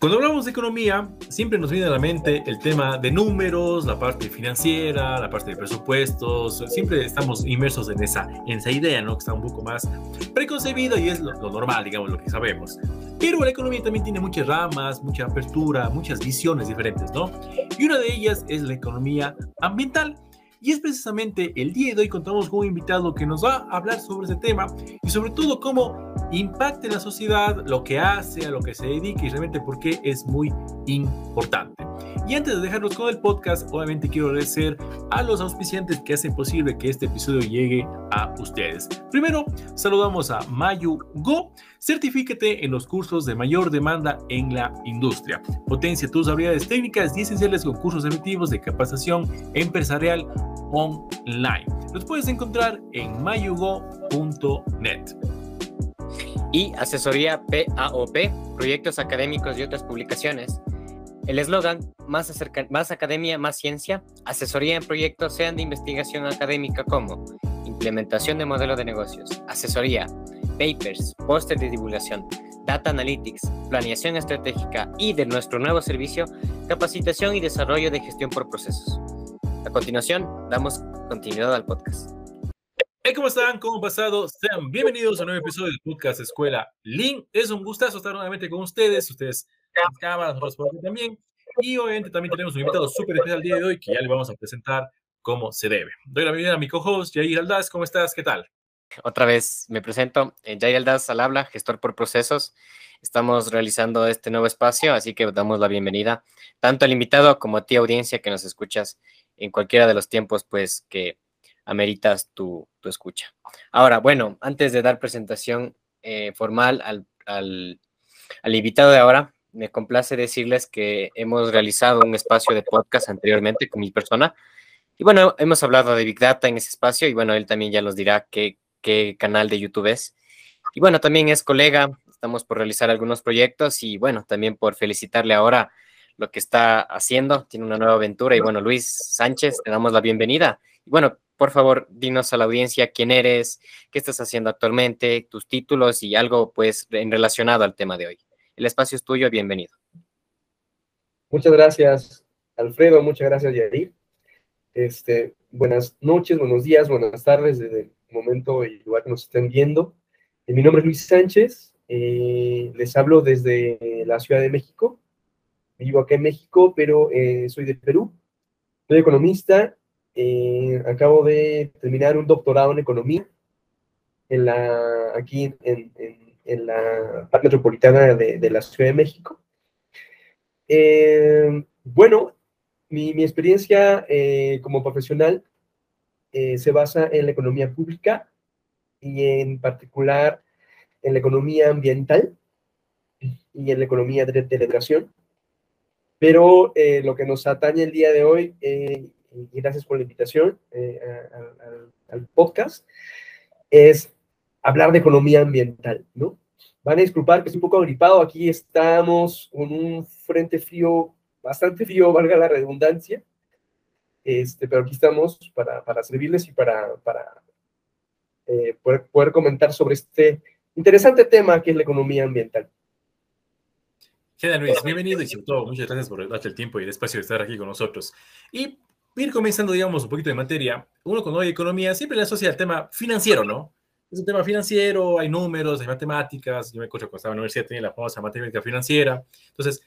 Cuando hablamos de economía, siempre nos viene a la mente el tema de números, la parte financiera, la parte de presupuestos. Siempre estamos inmersos en esa, en esa idea, ¿no? Que está un poco más preconcebida y es lo, lo normal, digamos, lo que sabemos. Pero la economía también tiene muchas ramas, mucha apertura, muchas visiones diferentes, ¿no? Y una de ellas es la economía ambiental. Y es precisamente el día de hoy contamos con un invitado que nos va a hablar sobre ese tema y sobre todo cómo impacta en la sociedad, lo que hace, a lo que se dedica y realmente por qué es muy importante. Y antes de dejarnos con el podcast, obviamente quiero agradecer a los auspiciantes que hacen posible que este episodio llegue a ustedes. Primero, saludamos a Mayu Go. Certifícate en los cursos de mayor demanda en la industria. Potencia tus habilidades técnicas y esenciales con cursos efectivos de capacitación empresarial online. Los puedes encontrar en mayugo.net. Y asesoría PAOP, proyectos académicos y otras publicaciones. El eslogan, más, más academia, más ciencia, asesoría en proyectos sean de investigación académica como implementación de modelo de negocios, asesoría, papers, póster de divulgación, data analytics, planeación estratégica y de nuestro nuevo servicio, capacitación y desarrollo de gestión por procesos. A continuación, damos continuidad al podcast. Hey, ¿cómo están? ¿Cómo han pasado? Sean bienvenidos a un nuevo episodio del podcast Escuela Link. Es un gustazo estar nuevamente con ustedes. Ustedes, las cámaras, nosotros también. Y obviamente también tenemos un invitado súper especial el día de hoy que ya le vamos a presentar cómo se debe. Doy la bienvenida a mi co-host, Jair Aldaz. ¿Cómo estás? ¿Qué tal? Otra vez me presento. Eh, Jair Aldaz al habla, gestor por procesos. Estamos realizando este nuevo espacio, así que damos la bienvenida tanto al invitado como a ti, audiencia, que nos escuchas en cualquiera de los tiempos, pues que ameritas tu, tu escucha. Ahora, bueno, antes de dar presentación eh, formal al, al, al, invitado de ahora, me complace decirles que hemos realizado un espacio de podcast anteriormente con mi persona. Y bueno, hemos hablado de Big Data en ese espacio y bueno, él también ya nos dirá qué, qué canal de YouTube es. Y bueno, también es colega, estamos por realizar algunos proyectos y bueno, también por felicitarle ahora lo que está haciendo. Tiene una nueva aventura. Y bueno, Luis Sánchez, te damos la bienvenida. Y bueno, por favor, dinos a la audiencia quién eres, qué estás haciendo actualmente, tus títulos y algo pues en relacionado al tema de hoy. El espacio es tuyo, bienvenido. Muchas gracias, Alfredo, muchas gracias, Yair. Este, buenas noches, buenos días, buenas tardes desde el momento y lugar que nos estén viendo. Eh, mi nombre es Luis Sánchez, eh, les hablo desde la Ciudad de México, vivo acá en México, pero eh, soy de Perú. Soy economista. Acabo de terminar un doctorado en economía en la, aquí en, en, en la parte metropolitana de, de, la Ciudad de México. Eh, bueno, mi, mi experiencia eh, como profesional eh, se basa en la economía pública y en particular en la economía ambiental y en la economía de, de la educación. Pero eh, lo que nos atañe el día de hoy, eh, y gracias por la invitación eh, al, al, podcast, es hablar de economía ambiental, ¿no? Van a disculpar que estoy un poco agripado, aquí estamos con un frente frío, bastante frío, valga la redundancia, este, pero aquí estamos para, para servirles y para, para eh, poder, poder comentar sobre este interesante tema que es la economía ambiental. Genial, Luis, bienvenido y sobre todo muchas gracias por el tiempo y el espacio de estar aquí con nosotros. Y ir comenzando, digamos, un poquito de materia. Uno cuando hay economía siempre le asocia al tema financiero, ¿no? Es un tema financiero, hay números, hay matemáticas. Yo me acuerdo cuando estaba en la universidad tenía la famosa matemática financiera. Entonces,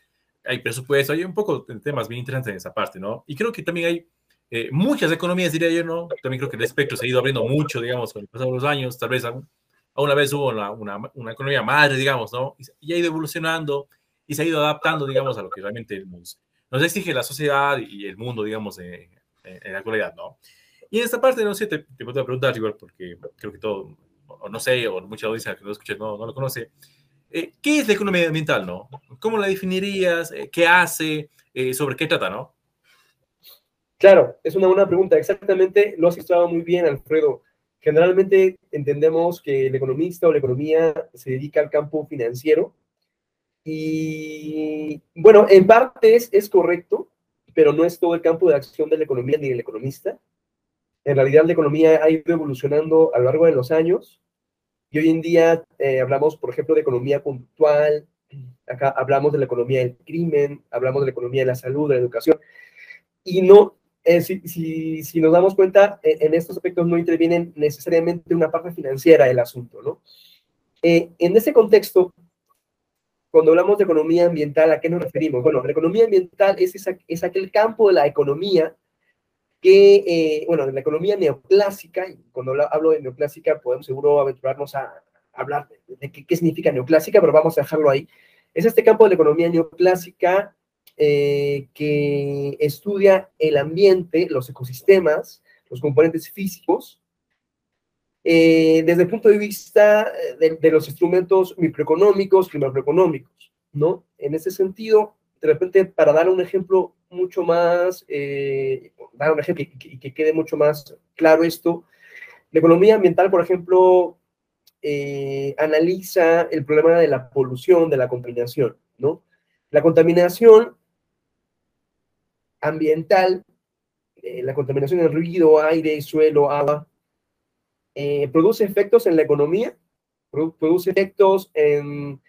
hay presupuesto, hay un poco de temas bien interesantes en esa parte, ¿no? Y creo que también hay eh, muchas economías, diría yo, ¿no? También creo que el espectro se ha ido abriendo mucho, digamos, con el pasado de los años. Tal vez una vez hubo una, una, una economía madre, digamos, ¿no? Y ha ido evolucionando y se ha ido adaptando, digamos, a lo que realmente nos, nos exige la sociedad y el mundo, digamos, en, en la actualidad, ¿no? Y en esta parte, no sé, te, te puedo preguntar igual, porque creo que todo, no sé, o mucha audiencia que no escucha no, lo conoce. Eh, ¿Qué es la economía ambiental, no? ¿Cómo la definirías? Eh, ¿Qué hace? Eh, ¿Sobre qué trata, no? Claro, es una buena pregunta. Exactamente, lo has explicado muy bien, Alfredo. Generalmente entendemos que el economista o la economía se dedica al campo financiero, y bueno, en parte es, es, correcto, pero no es todo el campo de acción de la economía ni del economista. En realidad la economía ha ido evolucionando a lo largo de los años y hoy en día eh, hablamos, por ejemplo, de economía puntual, acá hablamos de la economía del crimen, hablamos de la economía de la salud, de la educación, y no, eh, si, si, si, nos damos cuenta, en estos aspectos no intervienen necesariamente una parte financiera del asunto, ¿no? Eh, en ese contexto, cuando hablamos de economía ambiental, ¿a qué nos referimos? Bueno, la economía ambiental es, esa, es aquel campo de la economía que, eh, bueno, de la economía neoclásica, y cuando hablo de neoclásica podemos seguro aventurarnos a hablar de, qué, significa neoclásica, pero vamos a dejarlo ahí. Es este campo de la economía neoclásica eh, que estudia el ambiente, los ecosistemas, los componentes físicos, eh, desde el punto de vista de, de, los instrumentos microeconómicos y macroeconómicos, ¿no? En ese sentido, de repente, para dar un ejemplo mucho más, eh, dar un ejemplo y que, quede mucho más claro esto, la economía ambiental, por ejemplo, eh, analiza el problema de la polución, de la contaminación, ¿no? La contaminación ambiental, eh, la contaminación del ruido, aire, suelo, agua, produce efectos en la economía, produce efectos en,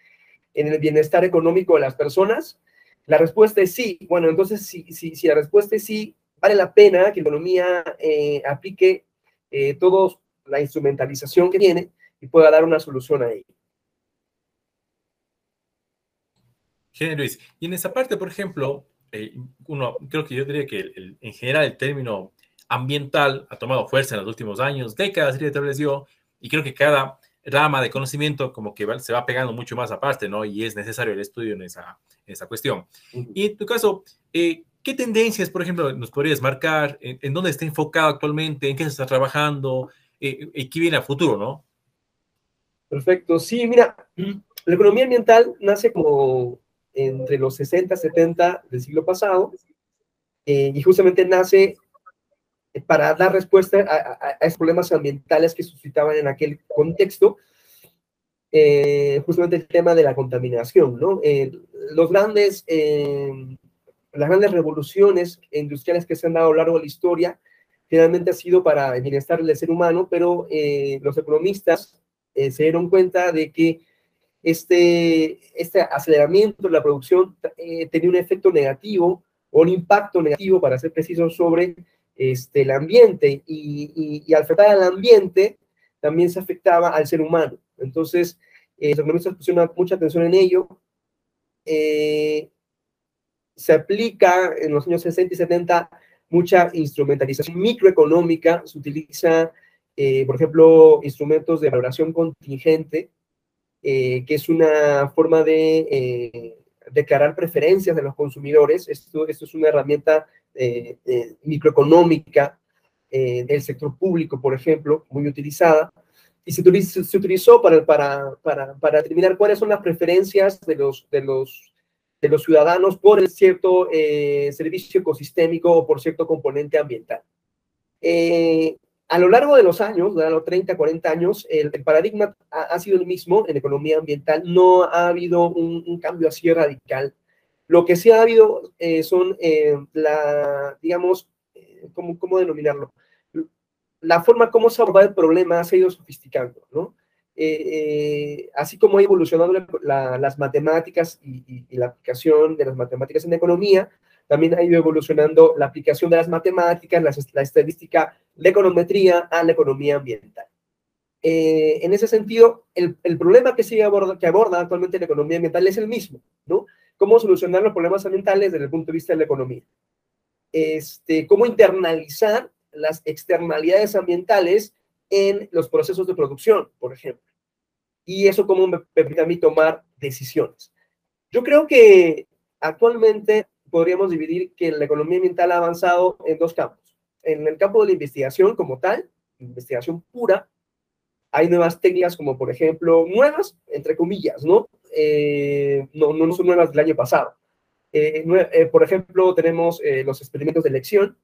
en el bienestar económico de las personas, la respuesta es sí. Bueno, entonces, si, si, la respuesta es sí, vale la pena que la economía eh, aplique eh, toda la instrumentalización que tiene y pueda dar una solución a ello. Luis. Y en esa parte, por ejemplo, eh, uno, creo que yo diría que en general el término ambiental ha tomado fuerza en los últimos años, décadas, se estableció, y creo que cada rama de conocimiento como que se va pegando mucho más aparte, ¿no? Y es necesario el estudio en esa, esa cuestión. Y en tu caso, eh, ¿qué tendencias, por ejemplo, nos podrías marcar? ¿En, dónde está enfocado actualmente? ¿En qué se está trabajando? Eh, ¿Y qué viene a futuro, no? Perfecto. Sí, mira, la economía ambiental nace como entre los 60, 70 del siglo pasado eh, y justamente nace para dar respuesta a, esos problemas ambientales que suscitaban en aquel contexto, eh, justamente el tema de la contaminación, ¿no? Eh, los grandes, eh, las grandes revoluciones industriales que se han dado a lo largo de la historia, generalmente ha sido para el bienestar del ser humano, pero los economistas se dieron cuenta de que este, este aceleramiento de la producción tenía un efecto negativo o un impacto negativo, para ser preciso, sobre este, el ambiente y, y, al afectar al ambiente también se afectaba al ser humano. Entonces, eh, los economistas pusieron mucha atención en ello. Eh, se aplica en los años 60 y 70 mucha instrumentalización microeconómica, se utiliza, eh, por ejemplo, instrumentos de valoración contingente, que es una forma de declarar preferencias de los consumidores. Esto, esto es una herramienta eh, eh, microeconómica eh, del sector público, por ejemplo, muy utilizada, y se, utilizó, se utilizó para, para, para, para, determinar cuáles son las preferencias de los, de los, de los ciudadanos por el cierto servicio ecosistémico o por cierto componente ambiental. A lo largo de los años, de los 30, 40 años, el, paradigma ha, sido el mismo en economía ambiental. No ha habido un, un cambio así radical lo que sí ha habido eh, son eh, la, digamos, eh, ¿cómo, ¿cómo, denominarlo? La forma como se aborda el problema se ha ido sofisticando, ¿no? así como ha evolucionado las matemáticas y, la aplicación de las matemáticas en economía, también ha ido evolucionando la aplicación de las matemáticas, la, estadística, la econometría a la economía ambiental. en ese sentido, el, el problema que, sigue aborda, que aborda actualmente la economía ambiental es el mismo, ¿no? cómo solucionar los problemas ambientales desde el punto de vista de la economía. Este, cómo internalizar las externalidades ambientales en los procesos de producción, por ejemplo. Y eso cómo me permite a mí tomar decisiones. Yo creo que actualmente podríamos dividir que la economía ambiental ha avanzado en dos campos. En el campo de la investigación como tal, investigación pura, hay nuevas técnicas como por ejemplo, nuevas, entre comillas, ¿no? Eh, no, no, son nuevas del año pasado. Eh, eh, por ejemplo, tenemos los experimentos de elección,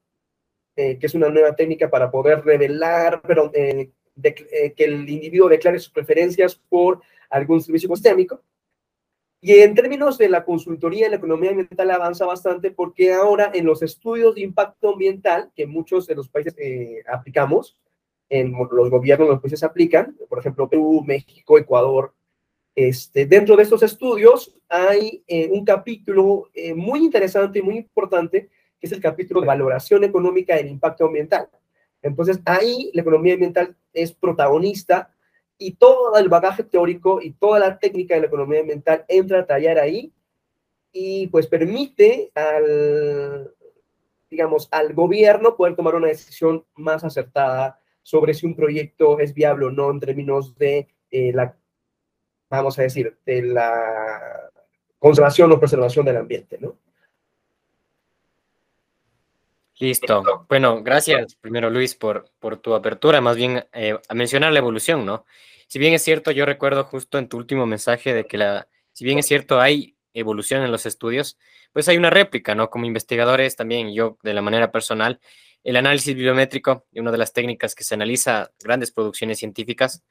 que es una nueva técnica para poder revelar, que el individuo declare sus preferencias por algún servicio ecosistémico. Y en términos de la consultoría la economía ambiental avanza bastante porque ahora en los estudios de impacto ambiental que muchos de los países aplicamos, en los gobiernos de los países aplican, por ejemplo, Perú, México, Ecuador, Este, dentro de estos estudios hay eh, un capítulo eh, muy interesante y muy importante, que es el capítulo de valoración económica del impacto ambiental. Entonces, ahí la economía ambiental es protagonista y todo el bagaje teórico y toda la técnica de la economía ambiental entra a tallar ahí y pues permite al, digamos, al gobierno poder tomar una decisión más acertada sobre si un proyecto es viable o no en términos de eh, la, vamos a decir, de la conservación o preservación del ambiente, ¿no? Listo. Bueno, gracias primero Luis por, por tu apertura, más bien eh, a mencionar la evolución, ¿no? Si bien es cierto, yo recuerdo justo en tu último mensaje de que la, si bien es cierto, hay evolución en los estudios, pues hay una réplica, ¿no? Como investigadores también, yo de la manera personal, el análisis bibliométrico, una de las técnicas que se analiza grandes producciones científicas,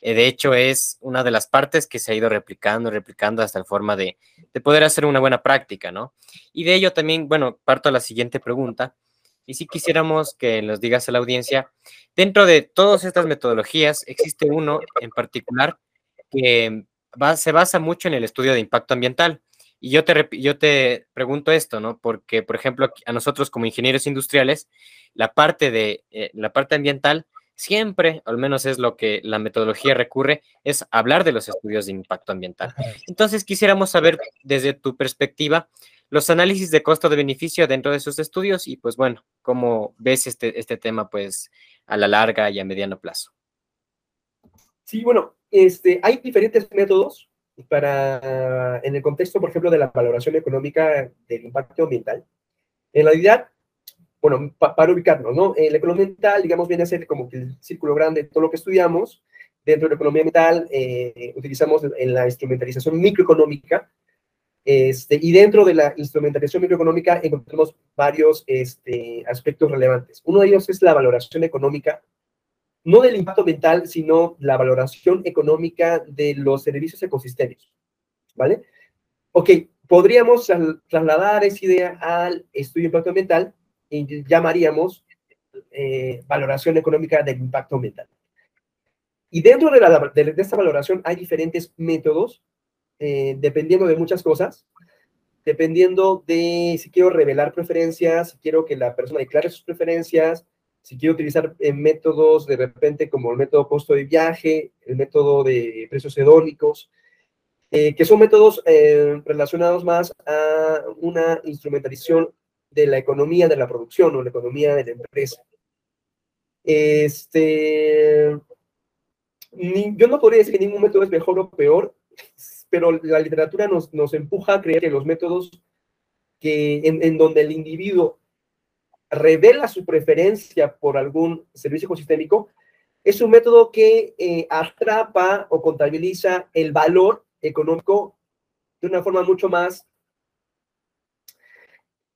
de hecho es una de las partes que se ha ido replicando, replicando hasta en forma de, de poder hacer una buena práctica, ¿no? Y de ello también, bueno, parto a la siguiente pregunta. Y si quisiéramos que nos digas a la audiencia, dentro de todas estas metodologías, existe uno en particular que se basa mucho en el estudio de impacto ambiental. Y yo te, yo te pregunto esto, ¿no? Porque, por ejemplo, a nosotros como ingenieros industriales, la parte, de, eh, la parte ambiental siempre, al menos es lo que la metodología recurre, es hablar de los estudios de impacto ambiental. Entonces, quisiéramos saber desde tu perspectiva los análisis de costo de beneficio dentro de esos estudios y pues bueno, cómo ves este, este tema pues a la larga y a mediano plazo. Sí, bueno, este, hay diferentes métodos para, en el contexto, por ejemplo, de la valoración económica del impacto ambiental. En realidad, bueno, para ubicarnos, ¿no? la economía ambiental, digamos, viene a ser como que el círculo grande de todo lo que estudiamos. Dentro de la economía ambiental eh, utilizamos en la instrumentalización microeconómica este, y dentro de la instrumentalización microeconómica encontramos varios este, aspectos relevantes. Uno de ellos es la valoración económica, no del impacto ambiental, sino la valoración económica de los servicios ecosistémicos. ¿Vale? Ok, podríamos trasladar esa idea al estudio de impacto ambiental y llamaríamos eh, valoración económica del impacto ambiental. Y dentro de, la, de esta valoración hay diferentes métodos eh, dependiendo de muchas cosas, dependiendo de si quiero revelar preferencias, si quiero que la persona declare sus preferencias, si quiero utilizar eh, métodos de repente como el método costo de viaje, el método de precios hedónicos, eh, que son métodos relacionados más a una instrumentalización de la economía de la producción o la economía de la empresa. Este, yo no podría decir que ningún método es mejor o peor, pero la literatura nos, nos empuja a creer que los métodos que, en, donde el individuo revela su preferencia por algún servicio ecosistémico, es un método que eh, atrapa o contabiliza el valor económico de una forma mucho más,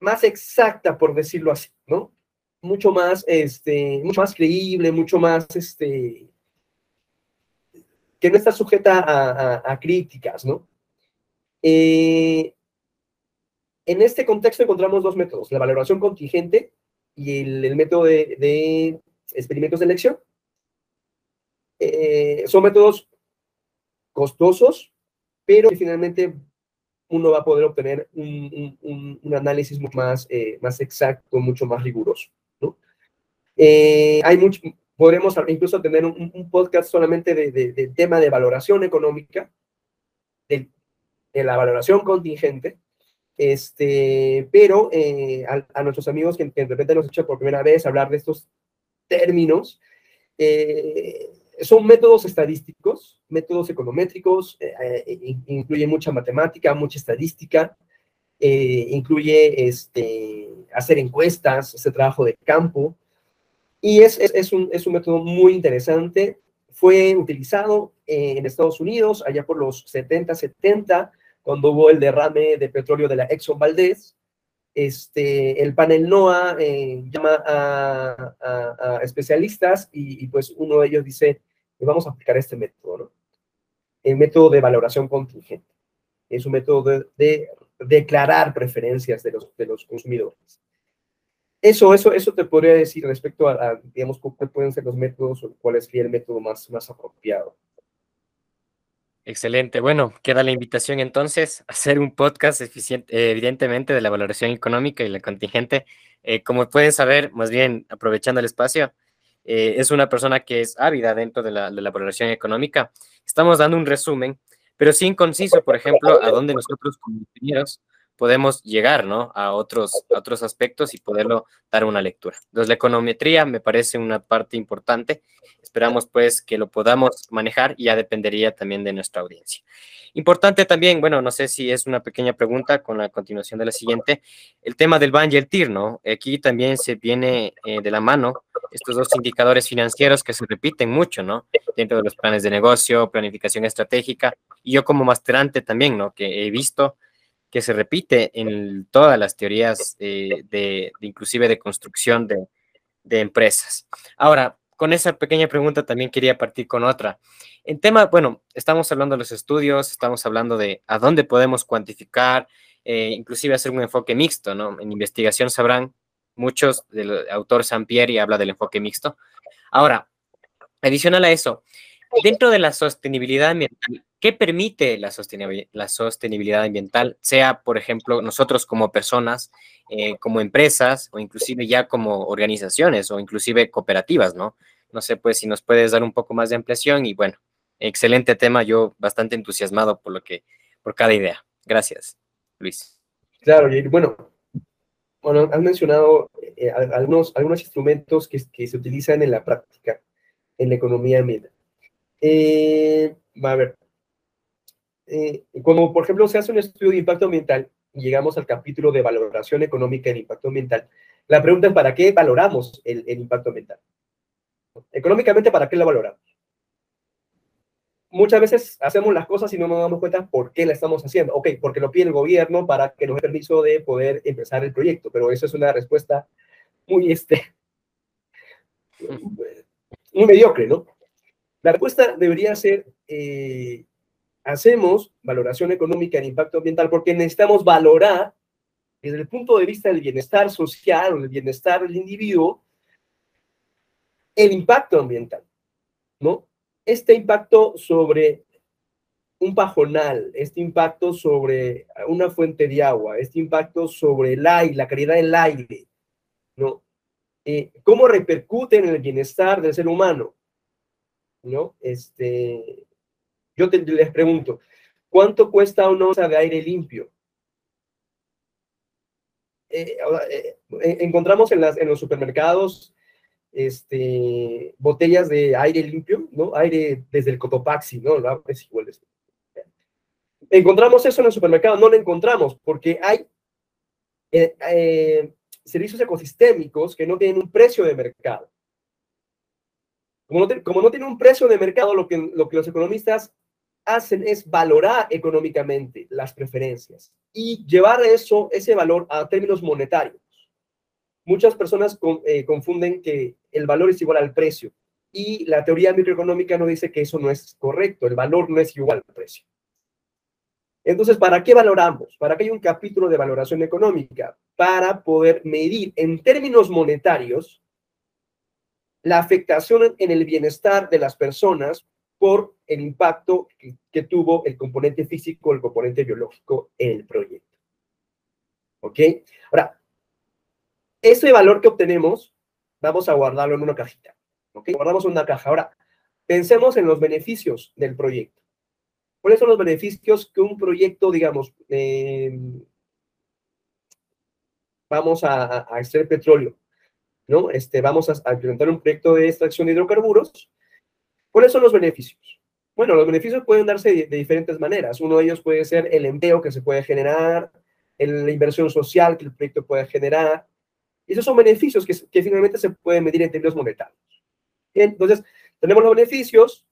más exacta, por decirlo así, ¿no? Mucho más, este, mucho más creíble, mucho más, este, que no está sujeta a, críticas, ¿no? Eh, en este contexto encontramos dos métodos, la valoración contingente y el, método de, experimentos de elección. Eh, son métodos costosos, pero finalmente uno va a poder obtener un, análisis mucho más, eh, más exacto, mucho más riguroso. ¿no? hay mucho, podremos incluso tener un, podcast solamente de, tema de valoración económica, de, la valoración contingente, este, pero eh, a, nuestros amigos que, de repente nos escuchan por primera vez hablar de estos términos, eh, son métodos estadísticos, métodos econométricos, eh, incluye mucha matemática, mucha estadística, incluye este, hacer encuestas, hacer trabajo de campo, y es, es, un, es un método muy interesante. Fue utilizado en Estados Unidos allá por los 70, 70, cuando hubo el derrame de petróleo de la Exxon Valdez. Este, el panel NOAA eh, llama a, especialistas y, pues uno de ellos dice, vamos a aplicar este método, ¿no? El método de valoración contingente. Es un método de, de declarar preferencias de los, de los consumidores. Eso, eso, eso te podría decir respecto a, digamos, cuáles pueden ser los métodos o cuál sería el método más, más apropiado. Excelente. Bueno, queda la invitación entonces a hacer un podcast eficiente, evidentemente, de la valoración económica y la contingente. Eh, como pueden saber, más bien aprovechando el espacio, eh, es una persona que es ávida dentro de la, de la valoración económica. Estamos dando un resumen, pero sin conciso, por ejemplo, a dónde nosotros como ingenieros podemos llegar ¿no? a, otros, a otros aspectos y poderlo dar una lectura. Entonces, la econometría me parece una parte importante. Esperamos pues que lo podamos manejar y ya dependería también de nuestra audiencia. Importante también, bueno, no sé si es una pequeña pregunta con la continuación de la siguiente, el tema del BAN y el TIR, ¿no? Aquí también se viene eh, de la mano estos dos indicadores financieros que se repiten mucho, ¿no? Dentro de los planes de negocio, planificación estratégica, y yo como masterante también, ¿no? Que he visto que se repite en todas las teorías de, inclusive de construcción de, de, empresas. Ahora, con esa pequeña pregunta también quería partir con otra. En tema, bueno, estamos hablando de los estudios, estamos hablando de a dónde podemos cuantificar, eh, inclusive hacer un enfoque mixto, ¿no? En investigación sabrán muchos, del autor Sampieri habla del enfoque mixto. Ahora, adicional a eso, dentro de la sostenibilidad ambiental, ¿qué permite la sostenibilidad, ambiental? Sea, por ejemplo, nosotros como personas, eh, como empresas o inclusive ya como organizaciones o inclusive cooperativas, ¿no? No sé, pues si nos puedes dar un poco más de ampliación y bueno, excelente tema, yo bastante entusiasmado por lo que, por cada idea. Gracias, Luis. Claro, y bueno, bueno, has mencionado eh, algunos, instrumentos que, que se utilizan en la práctica en la economía ambiental. Eh, a ver, eh, como por ejemplo se hace un estudio de impacto ambiental y llegamos al capítulo de valoración económica del impacto ambiental, la pregunta es ¿para qué valoramos el, impacto ambiental? Económicamente, ¿para qué la valoramos? Muchas veces hacemos las cosas y no nos damos cuenta por qué la estamos haciendo. Ok, porque lo pide el gobierno para que nos dé permiso de poder empezar el proyecto, pero eso es una respuesta muy, este, muy mediocre, ¿no? La respuesta debería ser, eh, hacemos valoración económica en impacto ambiental porque necesitamos valorar desde el punto de vista del bienestar social o del bienestar del individuo el impacto ambiental, ¿no? Este impacto sobre un pajonal, este impacto sobre una fuente de agua, este impacto sobre el aire, la calidad del aire, ¿no? Eh, ¿Cómo repercute en el bienestar del ser humano? ¿no? Este, yo les pregunto, ¿cuánto cuesta una onza de aire limpio? Eh, eh, encontramos en, las, en los supermercados este, botellas de aire limpio, ¿no? Aire desde el Cotopaxi, ¿no? Es igual. Encontramos eso en el supermercado, no lo encontramos porque hay eh, servicios ecosistémicos que no tienen un precio de mercado. Como no, tiene un precio de mercado, lo que los economistas hacen es valorar económicamente las preferencias y llevar eso, ese valor a términos monetarios. Muchas personas eh, confunden que el valor es igual al precio y la teoría microeconómica nos dice que eso no es correcto, el valor no es igual al precio. Entonces, ¿para qué valoramos? ¿Para qué hay un capítulo de valoración económica? Para poder medir en términos monetarios la afectación en el bienestar de las personas por el impacto que, tuvo el componente físico, el componente biológico en el proyecto. ¿Ok? Ahora, ese valor que obtenemos, vamos a guardarlo en una cajita. ¿Ok? Guardamos una caja. Ahora, pensemos en los beneficios del proyecto. ¿Cuáles son los beneficios que un proyecto, digamos, em, vamos a, a extraer petróleo? ¿no? Este, vamos a, implementar un proyecto de extracción de hidrocarburos. ¿Cuáles son los beneficios? Bueno, los beneficios pueden darse de, diferentes maneras. Uno de ellos puede ser el empleo que se puede generar, la inversión social que el proyecto puede generar. Esos son beneficios que, que finalmente se pueden medir en términos monetarios. entonces, tenemos los beneficios,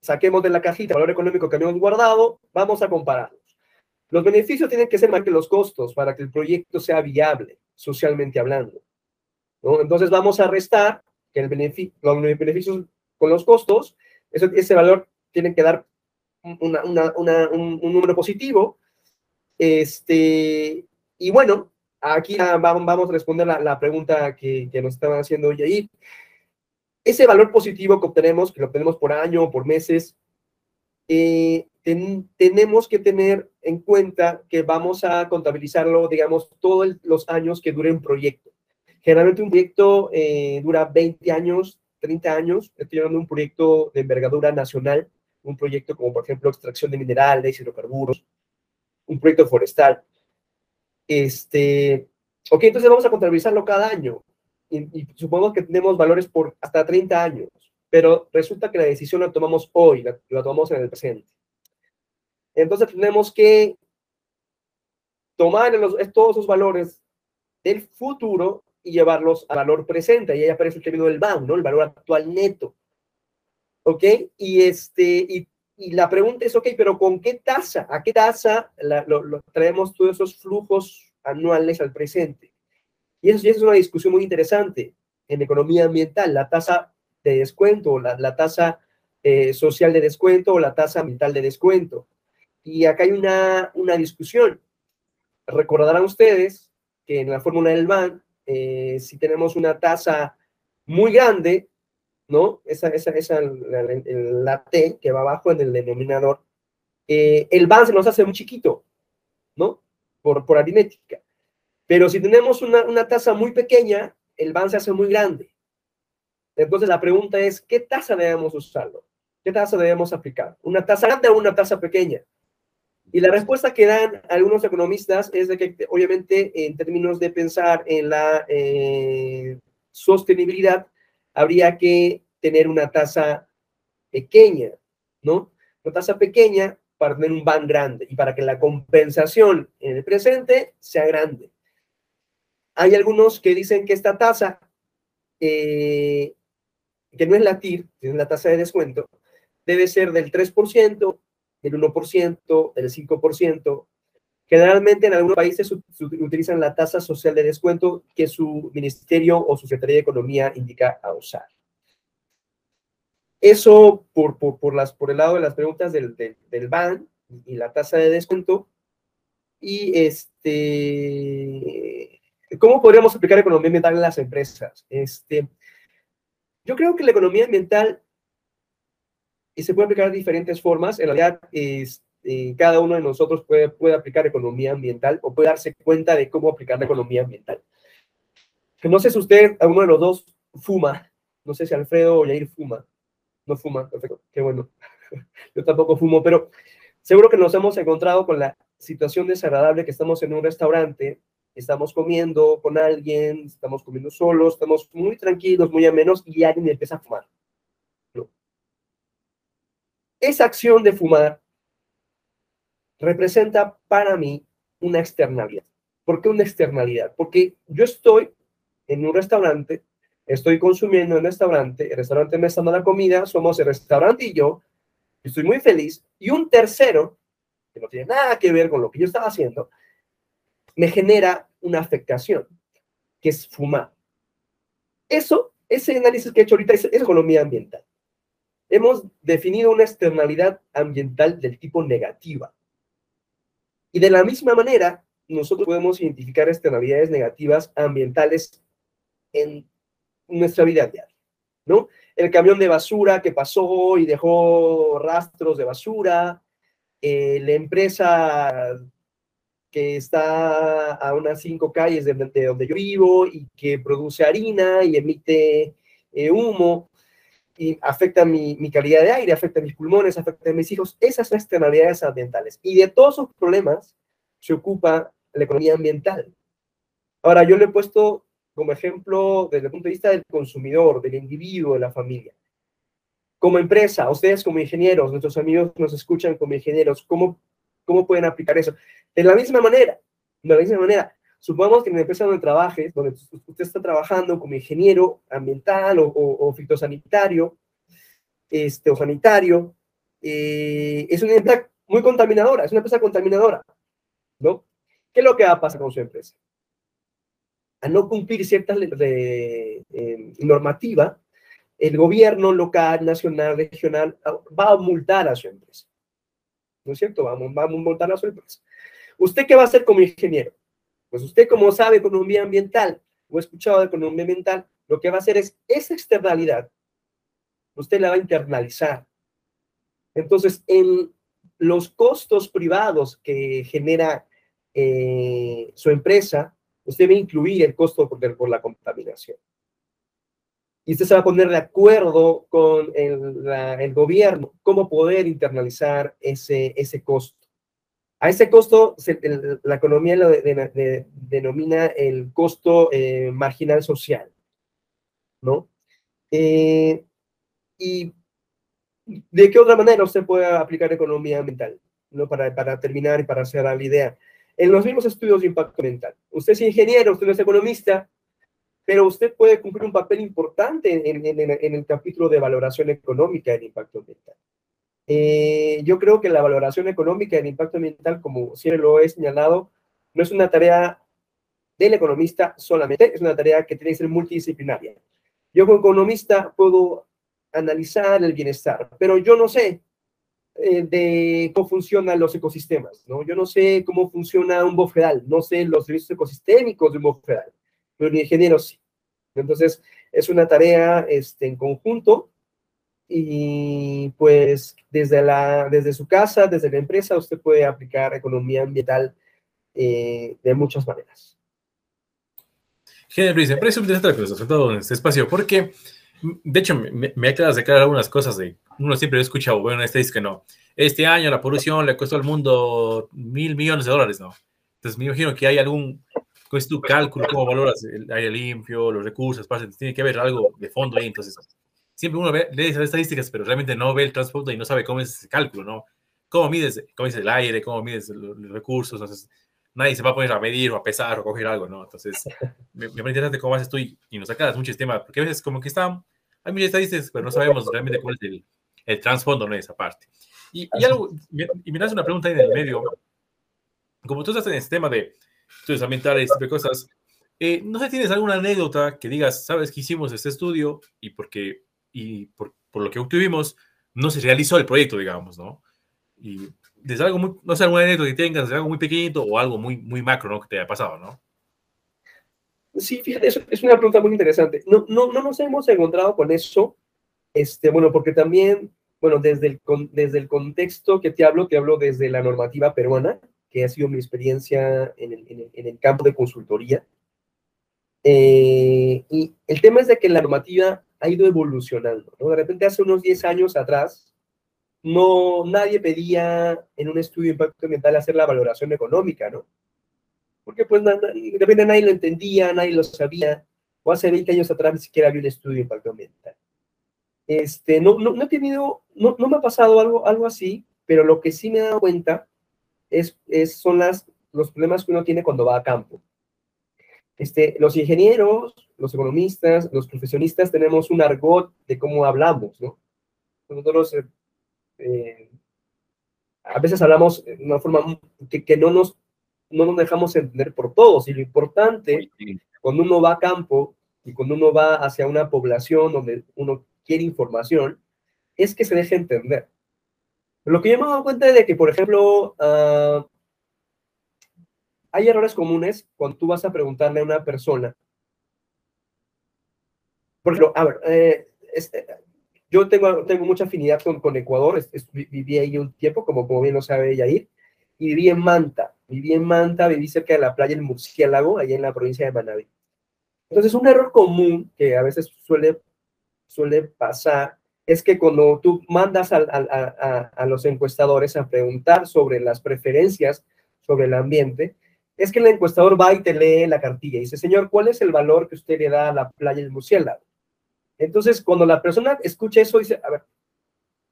saquemos de la cajita el valor económico que habíamos guardado, vamos a compararlos. Los beneficios tienen que ser más que los costos para que el proyecto sea viable, socialmente hablando. Entonces vamos a restar que el beneficio, los beneficios con los costos, ese valor tiene que dar un, número positivo. Este, y bueno, aquí vamos, a responder la, pregunta que, nos estaban haciendo hoy ahí. Ese valor positivo que obtenemos, que lo obtenemos por año o por meses, eh, tenemos que tener en cuenta que vamos a contabilizarlo, digamos, todos los años que dure un proyecto. Generalmente un proyecto eh, dura 20 años, 30 años. Estoy hablando de un proyecto de envergadura nacional, un proyecto como, por ejemplo, extracción de minerales, hidrocarburos, un proyecto forestal. Este, ok, entonces vamos a contabilizarlo cada año. Y, y supongamos que tenemos valores por hasta 30 años, pero resulta que la decisión la tomamos hoy, la, la tomamos en el presente. Entonces tenemos que tomar todos esos valores del futuro y llevarlos al valor presente. Y ahí aparece el término del BAM, ¿no? El valor actual neto. ¿Ok? Y, este, y, la pregunta es, ok, pero ¿con qué tasa? ¿A qué tasa lo, traemos todos esos flujos anuales al presente? Y eso, es una discusión muy interesante en economía ambiental, la tasa de descuento, la, la tasa eh, social de descuento o la tasa ambiental de descuento. Y acá hay una, una discusión. Recordarán ustedes que en la fórmula del BAN, eh, si tenemos una tasa muy grande, ¿no? Esa, esa, esa la, T que va abajo en el denominador, eh, el BAN se nos hace muy chiquito, ¿no? Por, por aritmética. Pero si tenemos una, una tasa muy pequeña, el BAN se hace muy grande. Entonces la pregunta es, ¿qué tasa debemos usarlo? ¿Qué tasa debemos aplicar? ¿Una tasa grande o una tasa pequeña? Y la respuesta que dan algunos economistas es de que, obviamente, en términos de pensar en la eh, sostenibilidad, habría que tener una tasa pequeña, ¿no? Una tasa pequeña para tener un ban grande y para que la compensación en el presente sea grande. Hay algunos que dicen que esta tasa, eh, que no es la TIR, es la tasa de descuento, debe ser del 3% del 1%, del 5%. Generalmente en algunos países utilizan la tasa social de descuento que su ministerio o su Secretaría de Economía indica a usar. Eso por, por, por, las, por el lado de las preguntas del, del, del BAN y la tasa de descuento. Y este, ¿cómo podríamos aplicar economía ambiental en las empresas? Este, yo creo que la economía ambiental se puede aplicar de diferentes formas. En realidad, es, eh, cada uno de nosotros puede, puede aplicar economía ambiental o puede darse cuenta de cómo aplicar la economía ambiental. No sé si usted, alguno de los dos, fuma. No sé si Alfredo o Yair fuma. No fuma, perfecto, qué bueno. Yo tampoco fumo, pero seguro que nos hemos encontrado con la situación desagradable que estamos en un restaurante, estamos comiendo con alguien, estamos comiendo solos, estamos muy tranquilos, muy amenos y alguien empieza a fumar esa acción de fumar representa para mí una externalidad. ¿Por qué una externalidad? Porque yo estoy en un restaurante, estoy consumiendo en un restaurante, el restaurante me está dando la comida, somos el restaurante y yo, estoy muy feliz, y un tercero, que no tiene nada que ver con lo que yo estaba haciendo, me genera una afectación, que es fumar. Eso, ese análisis que he hecho ahorita es economía ambiental hemos definido una externalidad ambiental del tipo negativa. Y de la misma manera, nosotros podemos identificar externalidades negativas ambientales en nuestra vida diaria, ¿no? El camión de basura que pasó y dejó rastros de basura, eh, la empresa que está a unas cinco calles de, donde yo vivo y que produce harina y emite eh, humo, y afecta mi, mi, calidad de aire, afecta mis pulmones, afecta a mis hijos. Esas externalidades ambientales. Y de todos esos problemas se ocupa la economía ambiental. Ahora, yo le he puesto como ejemplo desde el punto de vista del consumidor, del individuo, de la familia. Como empresa, ustedes como ingenieros, nuestros amigos nos escuchan como ingenieros, ¿cómo, cómo pueden aplicar eso? De la misma manera, de la misma manera, Supongamos que en la empresa donde trabajes, donde usted está trabajando como ingeniero ambiental o, fitosanitario, este, o sanitario, eh, es una empresa muy contaminadora, es una empresa contaminadora, ¿no? ¿Qué es lo que va a pasar con su empresa? A no cumplir ciertas de, eh, normativa, el gobierno local, nacional, regional, va a multar a su empresa. ¿No es cierto? Vamos, va a multar a su empresa. ¿Usted qué va a hacer como ingeniero? Pues usted como sabe economía ambiental o ha escuchado de economía ambiental, lo que va a hacer es esa externalidad, usted la va a internalizar. Entonces, en los costos privados que genera eh, su empresa, usted debe incluir el costo por, la contaminación. Y usted se va a poner de acuerdo con el, el gobierno cómo poder internalizar ese, ese costo. A ese costo, la economía lo denomina el costo eh, marginal social, ¿no? Eh, y de qué otra manera usted puede aplicar economía ambiental, ¿no? Para, terminar y para hacer la idea. En los mismos estudios de impacto ambiental. Usted es ingeniero, usted no es economista, pero usted puede cumplir un papel importante en, en el capítulo de valoración económica del impacto ambiental. Eh, yo creo que la valoración económica del impacto ambiental, como siempre lo he señalado, no es una tarea del economista solamente, es una tarea que tiene que ser multidisciplinaria. Yo como economista puedo analizar el bienestar, pero yo no sé eh, de cómo funcionan los ecosistemas, ¿no? Yo no sé cómo funciona un bofedal, no sé los servicios ecosistémicos de un bofedal, pero el ingeniero sí. Entonces, es una tarea este, en conjunto y pues desde, la, desde su casa, desde la empresa, usted puede aplicar economía ambiental eh, de muchas maneras. Luis, me parece interesante lo que sobre todo en este espacio, porque de hecho me, me de aclarar algunas cosas de, uno siempre ha escuchado, bueno, este dice que no, este año la polución le costó al mundo mil millones de dólares, ¿no? Entonces me imagino que hay algún, es tu cálculo, cómo valoras el aire limpio, los recursos, tiene que haber algo de fondo ahí, entonces siempre uno ve, lee esas estadísticas, pero realmente no ve el transporte y no sabe cómo es ese cálculo, ¿no? ¿Cómo mides, cómo es el aire, cómo mides los, recursos? Entonces, nadie se va a poner a medir o a pesar o coger algo, ¿no? Entonces, me, me parece interesante cómo haces tú y, nos sacas muchos temas, porque a veces como que están, hay muchas estadísticas, pero no sabemos realmente cuál es el, el trasfondo, ¿no? Esa parte. Y, y algo, y me das una pregunta ahí en el medio, como tú estás en este tema de estudios ambientales, de cosas, eh, no sé, ¿tienes alguna anécdota que digas, sabes que hicimos este estudio y porque y por, por, lo que obtuvimos, no se realizó el proyecto, digamos, ¿no? Y desde algo muy, no sé, algún anécdota que tengas, desde algo muy pequeñito o algo muy, muy macro, ¿no? Que te haya pasado, ¿no? Sí, fíjate, es una pregunta muy interesante. No, no, no nos hemos encontrado con eso, este, bueno, porque también, bueno, desde el, desde el contexto que te hablo, te hablo desde la normativa peruana, que ha sido mi experiencia en el, en el, en el campo de consultoría. Eh, y el tema es de que la normativa ha ido evolucionando. ¿no? De repente, hace unos 10 años atrás, no, nadie pedía en un estudio de impacto ambiental hacer la valoración económica, ¿no? Porque pues de repente nadie lo entendía, nadie lo sabía, o hace 20 años atrás ni siquiera había un estudio de impacto ambiental. Este, no, no, no he tenido, no, no me ha pasado algo, algo así, pero lo que sí me he dado cuenta es, es, son las, los problemas que uno tiene cuando va a campo. Este, los ingenieros, los economistas, los profesionistas tenemos un argot de cómo hablamos, ¿no? Nosotros eh, eh, a veces hablamos de una forma que, que, no, nos, no nos dejamos entender por todos. Y lo importante, cuando uno va a campo y cuando uno va hacia una población donde uno quiere información, es que se deje entender. Lo que yo me he dado cuenta es de que, por ejemplo, uh, hay errores comunes cuando tú vas a preguntarle a una persona. Por ejemplo, a ver, este, yo tengo, tengo mucha afinidad con, con Ecuador, es, es, viví ahí un tiempo, como, como bien lo sabe Yair, y viví en Manta, viví en Manta, viví cerca de la playa del Murciélago, allá en la provincia de Manabí. Entonces, un error común que a veces suele, suele pasar es que cuando tú mandas a, a, a los encuestadores a preguntar sobre las preferencias sobre el ambiente, es que el encuestador va y te lee la cartilla y dice, señor, ¿cuál es el valor que usted le da a la playa del murciélago? Entonces, cuando la persona escucha eso, dice, a ver,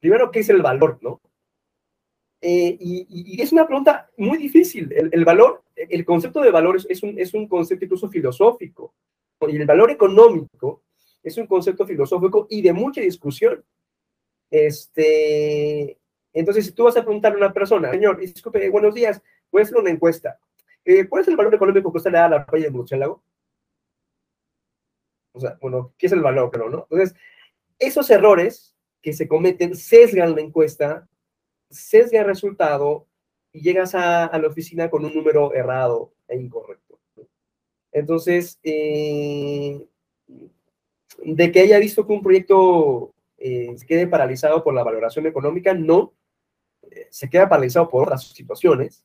primero, ¿qué es el valor, no? Eh, y, es una pregunta muy difícil. El, valor, el concepto de valor es, un, es un concepto incluso filosófico. Y el valor económico es un concepto filosófico y de mucha discusión. Este, entonces, si tú vas a preguntarle a una persona, señor, disculpe, buenos días, voy a hacer una encuesta. Eh, ¿Cuál es el valor económico que usted le da a la playa de Murciélago? O sea, bueno, ¿qué es el valor? Pero, ¿no? Entonces, esos errores que se cometen sesgan la encuesta, sesgan el resultado y llegas a, la oficina con un número errado e incorrecto. Entonces, eh, de que haya visto que un proyecto eh, se quede paralizado por la valoración económica, no, se queda paralizado por otras situaciones,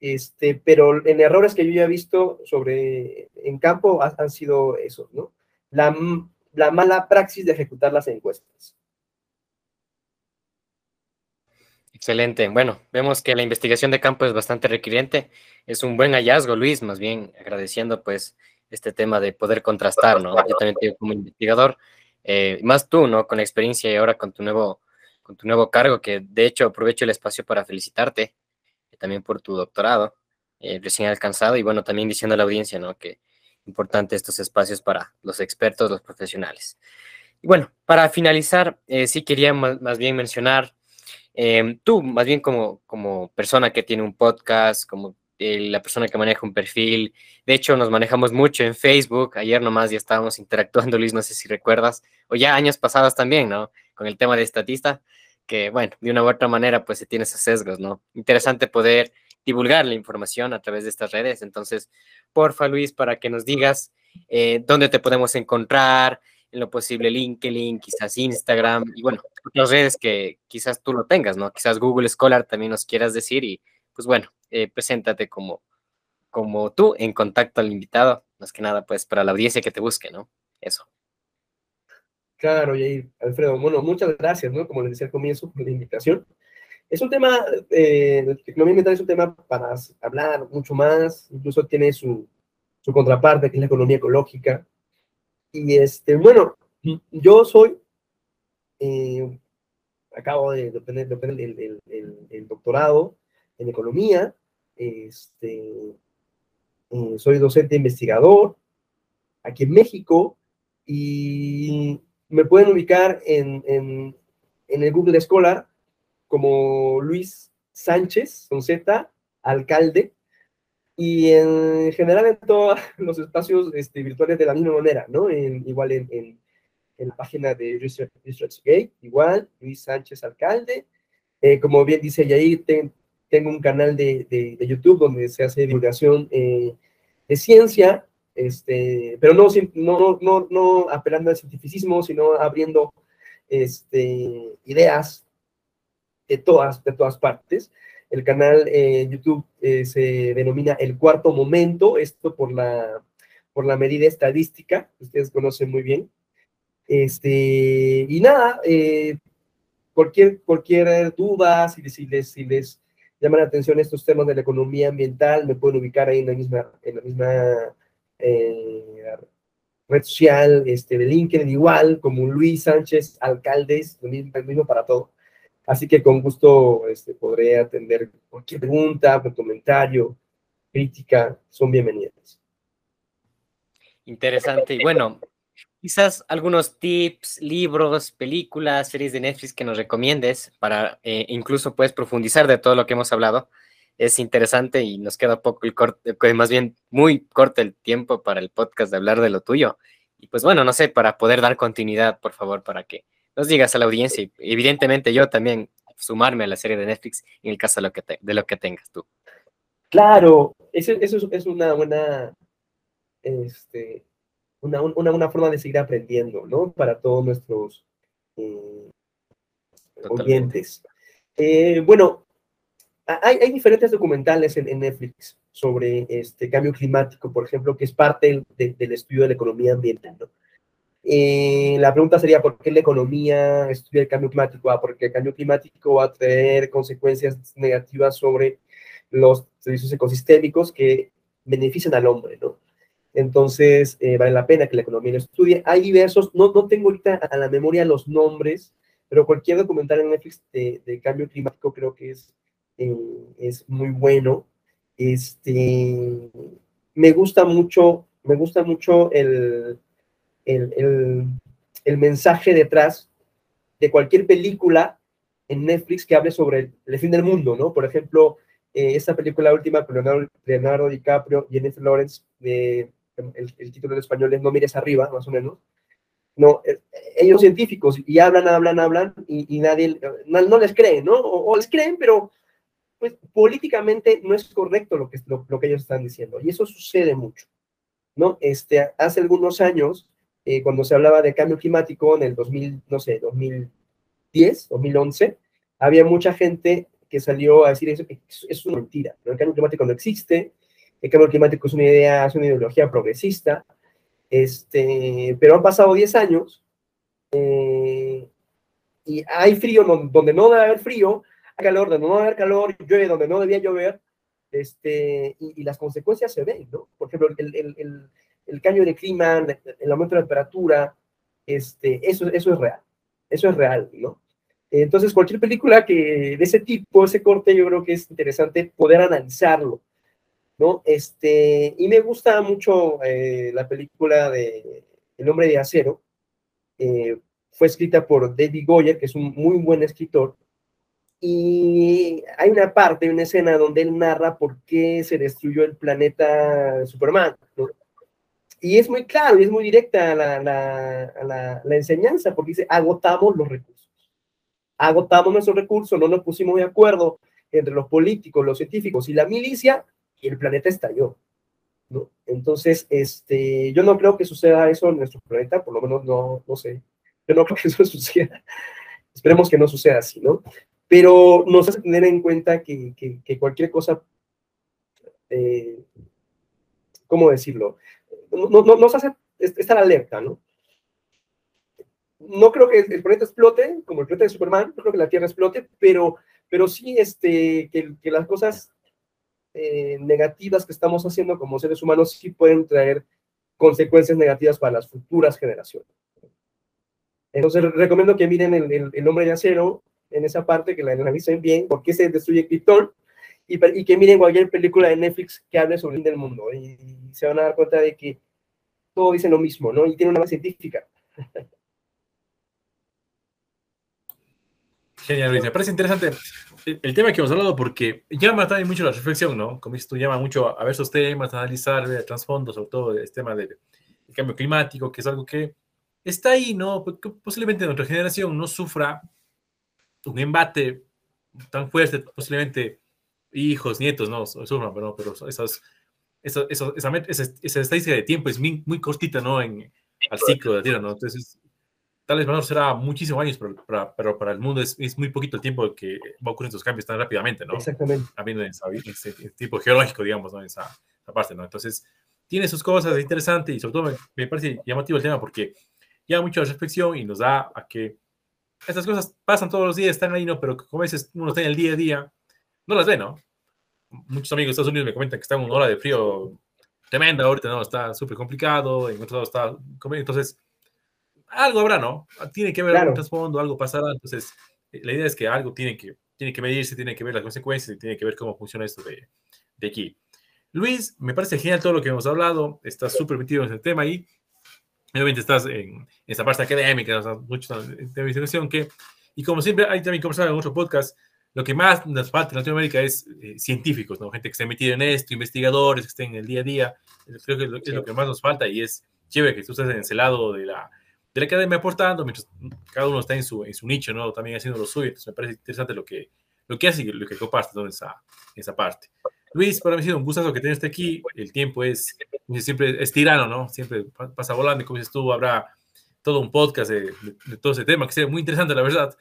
este, pero en errores que yo ya he visto sobre en campo han, sido esos, ¿no? La, la mala praxis de ejecutar las encuestas. Excelente. Bueno, vemos que la investigación de campo es bastante requiriente. Es un buen hallazgo, Luis, más bien agradeciendo pues este tema de poder contrastar, ¿no? Yo también tengo como investigador, eh, más tú, ¿no? Con la experiencia y ahora con tu nuevo, con tu nuevo cargo, que de hecho aprovecho el espacio para felicitarte también por tu doctorado eh, recién alcanzado y bueno, también diciendo a la audiencia, ¿no? Que importante estos espacios para los expertos, los profesionales. Y bueno, para finalizar, sí quería más bien mencionar Em, tú, más bien como, como persona que tiene un podcast, como eh, la persona que maneja un perfil, de hecho nos manejamos mucho en Facebook, ayer nomás ya estábamos interactuando, Luis, no sé si recuerdas, o ya años pasados también, ¿no? Con el tema de estatista, que bueno, de una u otra manera pues se tiene esos sesgos, ¿no? Interesante poder divulgar la información a través de estas redes, entonces, porfa, Luis, para que nos digas eh, dónde te podemos encontrar, en lo posible LinkedIn, quizás Instagram y bueno, otras redes que quizás tú lo tengas, ¿no? Quizás Google Scholar también nos quieras decir y pues bueno, eh, preséntate como, como tú en contacto al invitado, más que nada pues para la audiencia que te busque, ¿no? Eso. Claro, y Alfredo, bueno, muchas gracias, ¿no? Como les decía al comienzo, por la invitación. Es un tema, eh, economía ambiental es un tema para hablar mucho más, incluso tiene su, su contraparte, que es la economía ecológica, y este, bueno, yo soy, eh, acabo de obtener, el, doctorado en economía, este, eh, soy docente investigador aquí en México y me pueden ubicar en, en, en el Google Scholar como Luis Sánchez, con Z, alcalde, y en general en todos los espacios este, virtuales de la misma manera, ¿no? En, igual en, en, la página de Research, ResearchGate, igual, Luis Sánchez Alcalde. Eh, como bien dice Yair, tengo un canal de, de, YouTube donde se hace divulgación eh, de ciencia, este, pero no, no, no, no apelando al cientificismo, sino abriendo este, ideas de todas, de todas partes. El canal eh, YouTube eh, se denomina El Cuarto Momento, esto por la, por la medida estadística, que ustedes conocen muy bien. Este, y nada, eh, cualquier, cualquier duda, si, si, les, si les llaman la atención estos temas de la economía ambiental, me pueden ubicar ahí en la misma, en la misma red social este, de LinkedIn, igual, como Luis Sánchez Alcaldes, lo mismo, lo mismo para todo. Así que con gusto este, podré atender cualquier pregunta, comentario, crítica, son bienvenidas. Interesante. Y bueno, quizás algunos tips, libros, películas, series de Netflix que nos recomiendes para eh, incluso puedes profundizar de todo lo que hemos hablado. Es interesante y nos queda poco el corte, eh, más bien muy corto el tiempo para el podcast de hablar de lo tuyo. Y pues bueno, no sé, para poder dar continuidad, por favor, para que nos digas a la audiencia y evidentemente yo también sumarme a la serie de Netflix en el caso de lo que, de lo que tengas tú. Claro, eso, es una buena, este, una, una, forma de seguir aprendiendo, ¿no? Para todos nuestros eh, oyentes. Eh, bueno, hay, hay, diferentes documentales en, Netflix sobre este cambio climático, por ejemplo, que es parte del estudio de la economía ambiental, ¿no? Eh, la pregunta sería, ¿por qué la economía estudia el cambio climático? Ah, porque el cambio climático va a traer consecuencias negativas sobre los servicios ecosistémicos que benefician al hombre, ¿no? Entonces, eh, vale la pena que la economía lo estudie. Hay diversos, no, no tengo ahorita a la memoria los nombres, pero cualquier documental en Netflix de, cambio climático creo que es, eh, es muy bueno. Este, me gusta mucho, me gusta mucho el, el, mensaje detrás de cualquier película en Netflix que hable sobre el, fin del mundo, ¿no? Por ejemplo, eh, esta película última con Leonardo, DiCaprio y Jennifer Lawrence, el, título en español es No mires arriba, más o menos. No, eh, ellos científicos y hablan, hablan, hablan y, nadie, no, les cree, ¿no? O, les creen, pero pues políticamente no es correcto lo que, lo, lo, que ellos están diciendo. Y eso sucede mucho, ¿no? Este, hace algunos años eh, cuando se hablaba de cambio climático en el 2000, no sé, 2010, 2011, había mucha gente que salió a decir eso, es, una mentira, el cambio climático no existe, el cambio climático es una idea, es una ideología progresista, este, pero han pasado 10 años eh, y hay frío donde no debe haber frío, calor donde no debe haber calor, llueve donde no debía llover, este, y, las consecuencias se ven, ¿no? Por ejemplo, el, el, el, cambio de clima, el aumento de la temperatura, este, eso, eso es real, eso es real, ¿no? Entonces, cualquier película que de ese tipo, ese corte, yo creo que es interesante poder analizarlo, ¿no? Este, y me gusta mucho eh, la película de El hombre de acero, eh, fue escrita por David Goyer, que es un muy buen escritor, y hay una parte, una escena donde él narra por qué se destruyó el planeta Superman. Y es muy claro y es muy directa la, la, la, enseñanza, porque dice, agotamos los recursos. Agotamos nuestros recursos, no nos pusimos de acuerdo entre los políticos, los científicos y la milicia, y el planeta estalló. ¿no? Entonces, este, yo no creo que suceda eso en nuestro planeta, por lo menos no, no sé. Yo no creo que eso suceda. Esperemos que no suceda así, ¿no? Pero nos hace tener en cuenta que, cualquier cosa, eh, ¿cómo decirlo? No, nos hace estar alerta, ¿no? No creo que el planeta explote, como el planeta de Superman, no creo que la Tierra explote, pero, pero sí este, que, las cosas eh, negativas que estamos haciendo como seres humanos sí pueden traer consecuencias negativas para las futuras generaciones. Entonces recomiendo que miren el, el hombre de acero, en esa parte, que la analicen bien, por qué se destruye Krypton, y, y, que miren cualquier película de Netflix que hable sobre el mundo, y, se van a dar cuenta de que todo dice lo mismo, ¿no? Y tiene una base científica. Genial, Luis. Me parece interesante el, tema que hemos hablado porque llama también mucho la reflexión, ¿no? Como dices tú, llama mucho a ver esos temas, a analizar, el trasfondo, sobre todo el tema del cambio climático, que es algo que está ahí, ¿no? Posiblemente nuestra generación no sufra un embate tan fuerte, posiblemente hijos, nietos, no, sufran, pero, pero esas, esa, esa, esa, estadística de tiempo es muy, muy cortita, ¿no? En, al ciclo de la Tierra, ¿no? Entonces, tal vez no será muchísimos años, pero para, pero para el mundo es, es, muy poquito el tiempo que va a ocurrir estos cambios tan rápidamente, ¿no? Exactamente. También en ese, tipo geológico, digamos, ¿no? Esa, esa, parte, ¿no? Entonces, tiene sus cosas interesantes y sobre todo me, me parece llamativo el tema porque lleva mucha reflexión y nos da a que estas cosas pasan todos los días, están ahí, ¿no? Pero como veces uno está en el día a día, no las ve, ¿no? Muchos amigos de Estados Unidos me comentan que está en una hora de frío tremenda ahorita, ¿no? Está súper complicado, en otro lado está... Entonces, algo habrá, ¿no? Tiene que haber un trasfondo, algo pasará. Entonces, eh, la idea es que algo tiene que, tiene que medirse, tiene que ver las consecuencias y tiene que ver cómo funciona esto de, de aquí. Luis, me parece genial todo lo que hemos hablado, está súper metido en el tema ahí obviamente estás en, esa parte académica, o sea, mucho de investigación que, y como siempre, hay también conversado en otro podcast, lo que más nos falta en Latinoamérica es eh, científicos, ¿no? Gente que esté metida en esto, investigadores que estén en el día a día. Creo que es lo, es lo, que más nos falta y es chévere que tú estés en ese lado de la, de la academia aportando, mientras cada uno está en su, en su nicho, ¿no? También haciendo lo suyo. Entonces me parece interesante lo que, lo que hace y lo que comparte, ¿no? Esa, esa parte. Luis, para mí ha sido un gustazo que tenerte aquí. El tiempo es, siempre es tirano, ¿no? Siempre pasa volando y como dices tú, habrá todo un podcast de, todo ese tema, que sea muy interesante, la verdad.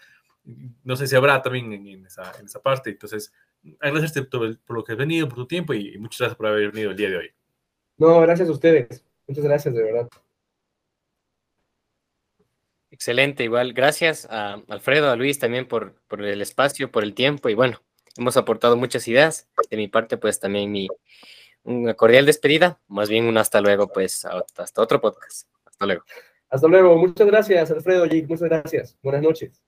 No sé si habrá también en, esa, en esa, parte. Entonces, agradecerte por, por, lo que has venido, por tu tiempo y, muchas gracias por haber venido el día de hoy. No, gracias a ustedes. Muchas gracias, de verdad. Excelente, igual. Gracias a Alfredo, a Luis también por, por el espacio, por el tiempo y bueno, hemos aportado muchas ideas. De mi parte, pues también mi una cordial despedida, más bien un hasta luego, pues hasta otro podcast. Hasta luego. Hasta luego. Muchas gracias, Alfredo Muchas gracias. Buenas noches.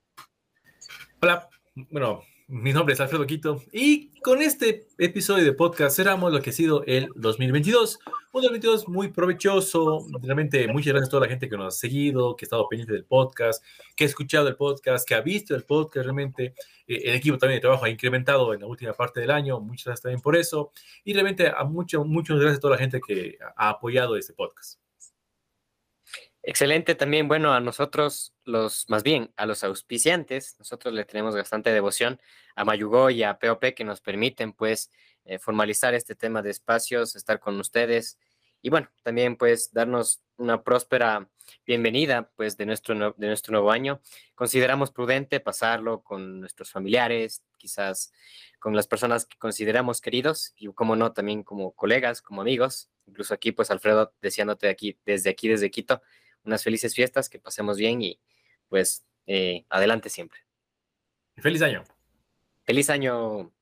Hola. Bueno, mi nombre es Alfredo Quito y con este episodio de podcast cerramos lo que ha sido el 2022. Un 2022 muy provechoso. Realmente muchas gracias a toda la gente que nos ha seguido, que ha estado pendiente del podcast, que ha escuchado el podcast, que ha visto el podcast. Realmente eh, el equipo también de trabajo ha incrementado en la última parte del año. Muchas gracias también por eso. Y realmente a mucho, muchas gracias a toda la gente que ha apoyado este podcast. Excelente también, bueno, a nosotros los, más bien a los auspiciantes, nosotros le tenemos bastante devoción a Mayugó y a POP que nos permiten pues eh, formalizar este tema de espacios, estar con ustedes y bueno, también pues darnos una próspera bienvenida pues de nuestro, de nuestro nuevo año. Consideramos prudente pasarlo con nuestros familiares, quizás con las personas que consideramos queridos y como no, también como colegas, como amigos. Incluso aquí pues Alfredo deseándote aquí, desde aquí, desde Quito, unas felices fiestas, que pasemos bien y pues eh, adelante siempre. Feliz año. Feliz año.